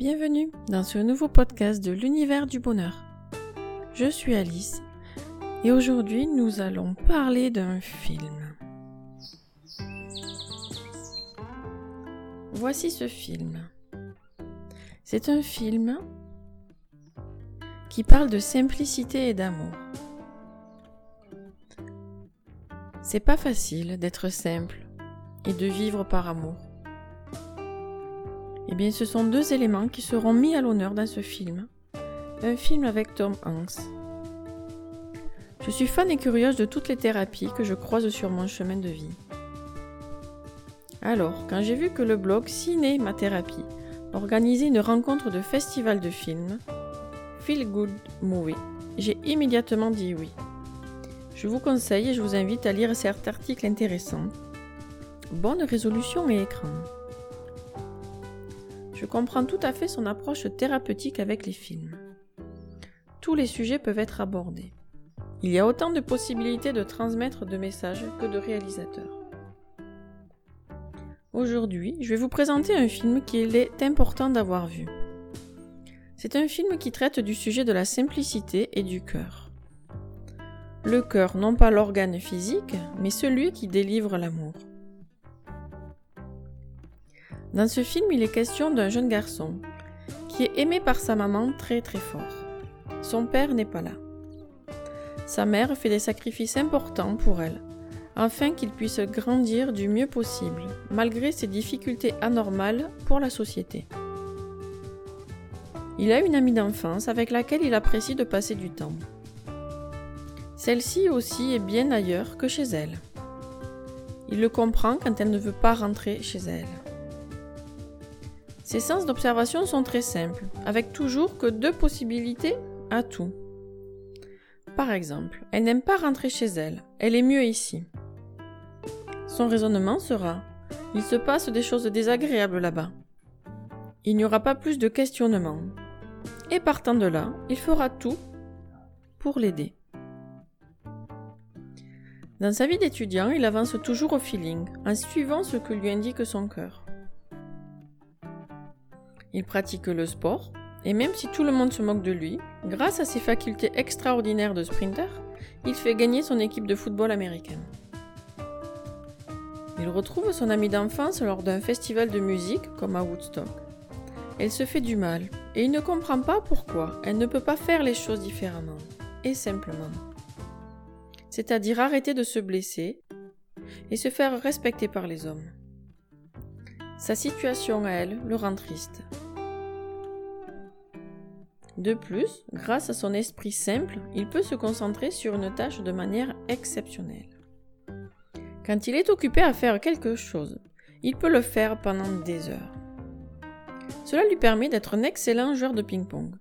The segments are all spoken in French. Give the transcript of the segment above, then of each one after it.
Bienvenue dans ce nouveau podcast de l'univers du bonheur. Je suis Alice et aujourd'hui nous allons parler d'un film. Voici ce film. C'est un film qui parle de simplicité et d'amour. C'est pas facile d'être simple et de vivre par amour. Eh bien, ce sont deux éléments qui seront mis à l'honneur dans ce film. Un film avec Tom Hanks. Je suis fan et curieuse de toutes les thérapies que je croise sur mon chemin de vie. Alors, quand j'ai vu que le blog Ciné Ma Thérapie organisait une rencontre de festival de films, Feel Good Movie, j'ai immédiatement dit oui. Je vous conseille et je vous invite à lire cet article intéressant. Bonne résolution et écran. Je comprends tout à fait son approche thérapeutique avec les films. Tous les sujets peuvent être abordés. Il y a autant de possibilités de transmettre de messages que de réalisateurs. Aujourd'hui, je vais vous présenter un film qu'il est important d'avoir vu. C'est un film qui traite du sujet de la simplicité et du cœur. Le cœur, non pas l'organe physique, mais celui qui délivre l'amour. Dans ce film, il est question d'un jeune garçon qui est aimé par sa maman très très fort. Son père n'est pas là. Sa mère fait des sacrifices importants pour elle, afin qu'il puisse grandir du mieux possible, malgré ses difficultés anormales pour la société. Il a une amie d'enfance avec laquelle il apprécie de passer du temps. Celle-ci aussi est bien ailleurs que chez elle. Il le comprend quand elle ne veut pas rentrer chez elle. Ses sens d'observation sont très simples, avec toujours que deux possibilités à tout. Par exemple, elle n'aime pas rentrer chez elle, elle est mieux ici. Son raisonnement sera Il se passe des choses désagréables là-bas. Il n'y aura pas plus de questionnement. Et partant de là, il fera tout pour l'aider. Dans sa vie d'étudiant, il avance toujours au feeling, en suivant ce que lui indique son cœur. Il pratique le sport, et même si tout le monde se moque de lui, grâce à ses facultés extraordinaires de sprinter, il fait gagner son équipe de football américaine. Il retrouve son amie d'enfance lors d'un festival de musique comme à Woodstock. Elle se fait du mal, et il ne comprend pas pourquoi elle ne peut pas faire les choses différemment, et simplement. C'est-à-dire arrêter de se blesser et se faire respecter par les hommes. Sa situation à elle le rend triste. De plus, grâce à son esprit simple, il peut se concentrer sur une tâche de manière exceptionnelle. Quand il est occupé à faire quelque chose, il peut le faire pendant des heures. Cela lui permet d'être un excellent joueur de ping-pong.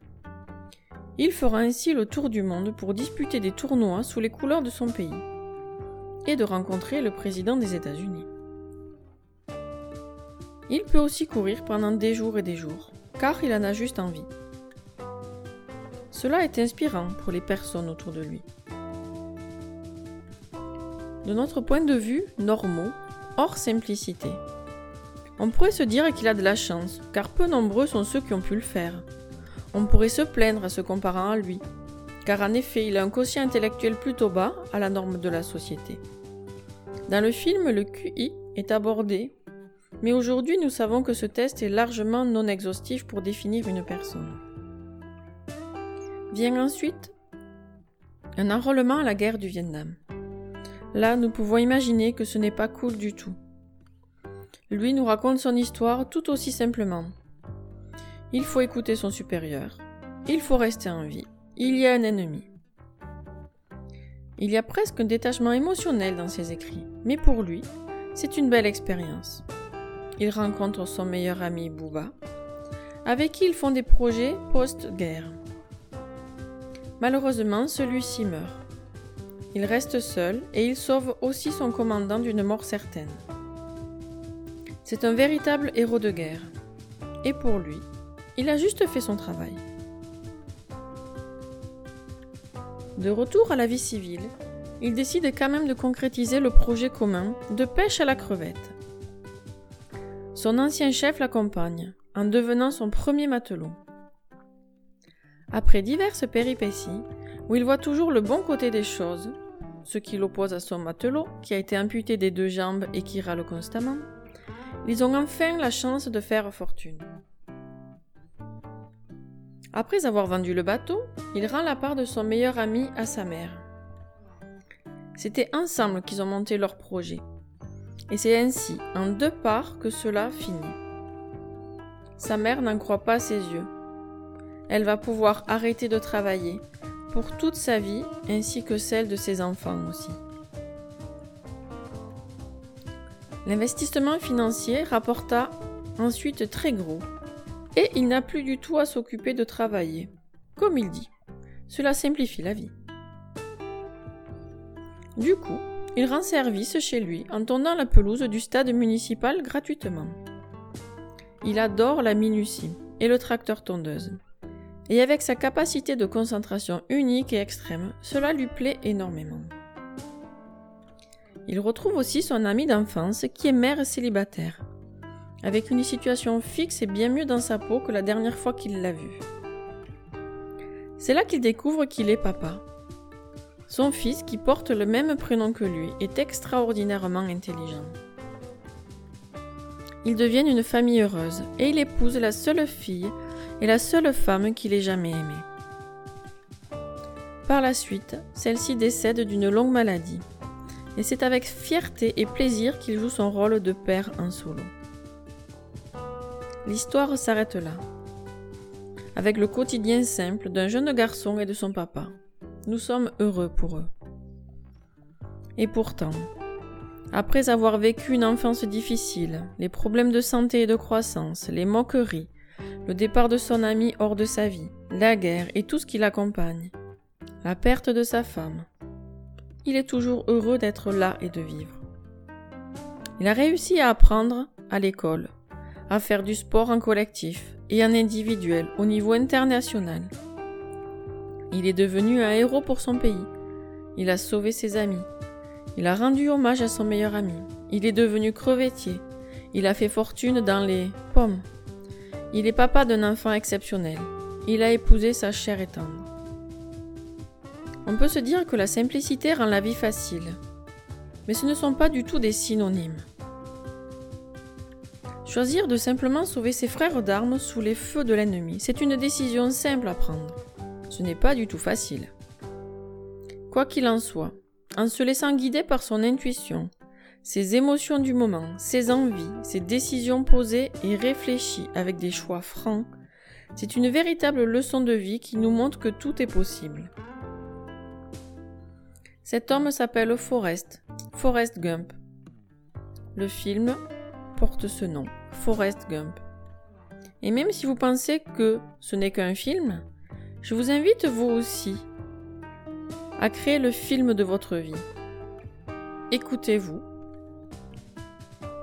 Il fera ainsi le tour du monde pour disputer des tournois sous les couleurs de son pays et de rencontrer le président des États-Unis. Il peut aussi courir pendant des jours et des jours, car il en a juste envie. Cela est inspirant pour les personnes autour de lui. De notre point de vue, normaux, hors simplicité. On pourrait se dire qu'il a de la chance, car peu nombreux sont ceux qui ont pu le faire. On pourrait se plaindre à se comparant à lui, car en effet il a un quotient intellectuel plutôt bas à la norme de la société. Dans le film, le QI est abordé mais aujourd'hui, nous savons que ce test est largement non exhaustif pour définir une personne. Vient ensuite un enrôlement à la guerre du Vietnam. Là, nous pouvons imaginer que ce n'est pas cool du tout. Lui nous raconte son histoire tout aussi simplement. Il faut écouter son supérieur. Il faut rester en vie. Il y a un ennemi. Il y a presque un détachement émotionnel dans ses écrits, mais pour lui, c'est une belle expérience il rencontre son meilleur ami Bouba, avec qui ils font des projets post-guerre. Malheureusement, celui-ci meurt. Il reste seul et il sauve aussi son commandant d'une mort certaine. C'est un véritable héros de guerre. Et pour lui, il a juste fait son travail. De retour à la vie civile, il décide quand même de concrétiser le projet commun de pêche à la crevette. Son ancien chef l'accompagne, en devenant son premier matelot. Après diverses péripéties, où il voit toujours le bon côté des choses, ce qui l'oppose à son matelot, qui a été amputé des deux jambes et qui râle constamment, ils ont enfin la chance de faire fortune. Après avoir vendu le bateau, il rend la part de son meilleur ami à sa mère. C'était ensemble qu'ils ont monté leur projet. Et c'est ainsi, en deux parts, que cela finit. Sa mère n'en croit pas ses yeux. Elle va pouvoir arrêter de travailler pour toute sa vie ainsi que celle de ses enfants aussi. L'investissement financier rapporta ensuite très gros et il n'a plus du tout à s'occuper de travailler. Comme il dit, cela simplifie la vie. Du coup, il rend service chez lui en tondant la pelouse du stade municipal gratuitement. Il adore la minutie et le tracteur tondeuse. Et avec sa capacité de concentration unique et extrême, cela lui plaît énormément. Il retrouve aussi son ami d'enfance qui est mère célibataire, avec une situation fixe et bien mieux dans sa peau que la dernière fois qu'il l'a vue. C'est là qu'il découvre qu'il est papa. Son fils, qui porte le même prénom que lui, est extraordinairement intelligent. Ils deviennent une famille heureuse et il épouse la seule fille et la seule femme qu'il ait jamais aimée. Par la suite, celle-ci décède d'une longue maladie, et c'est avec fierté et plaisir qu'il joue son rôle de père en solo. L'histoire s'arrête là, avec le quotidien simple d'un jeune garçon et de son papa. Nous sommes heureux pour eux. Et pourtant, après avoir vécu une enfance difficile, les problèmes de santé et de croissance, les moqueries, le départ de son ami hors de sa vie, la guerre et tout ce qui l'accompagne, la perte de sa femme, il est toujours heureux d'être là et de vivre. Il a réussi à apprendre à l'école, à faire du sport en collectif et en individuel au niveau international. Il est devenu un héros pour son pays. Il a sauvé ses amis. Il a rendu hommage à son meilleur ami. Il est devenu crevettier. Il a fait fortune dans les pommes. Il est papa d'un enfant exceptionnel. Il a épousé sa chère et tendre. On peut se dire que la simplicité rend la vie facile. Mais ce ne sont pas du tout des synonymes. Choisir de simplement sauver ses frères d'armes sous les feux de l'ennemi, c'est une décision simple à prendre. Ce n'est pas du tout facile. Quoi qu'il en soit, en se laissant guider par son intuition, ses émotions du moment, ses envies, ses décisions posées et réfléchies avec des choix francs, c'est une véritable leçon de vie qui nous montre que tout est possible. Cet homme s'appelle Forrest, Forrest Gump. Le film porte ce nom. Forrest Gump. Et même si vous pensez que ce n'est qu'un film, je vous invite vous aussi à créer le film de votre vie. Écoutez-vous.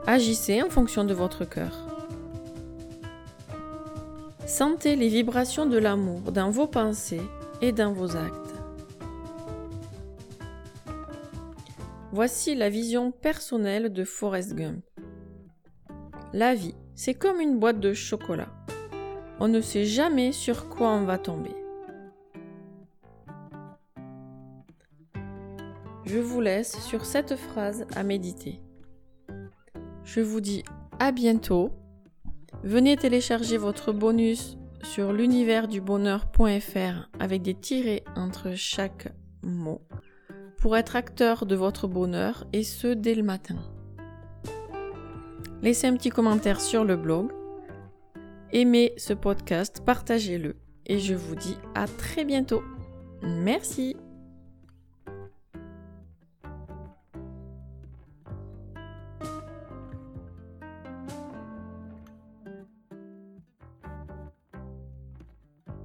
Agissez en fonction de votre cœur. Sentez les vibrations de l'amour dans vos pensées et dans vos actes. Voici la vision personnelle de Forrest Gump. La vie, c'est comme une boîte de chocolat. On ne sait jamais sur quoi on va tomber. Je vous laisse sur cette phrase à méditer. Je vous dis à bientôt. Venez télécharger votre bonus sur l'univers-du-bonheur.fr avec des tirets entre chaque mot pour être acteur de votre bonheur et ce dès le matin laissez un petit commentaire sur le blog, aimez ce podcast, partagez-le et je vous dis à très bientôt. Merci.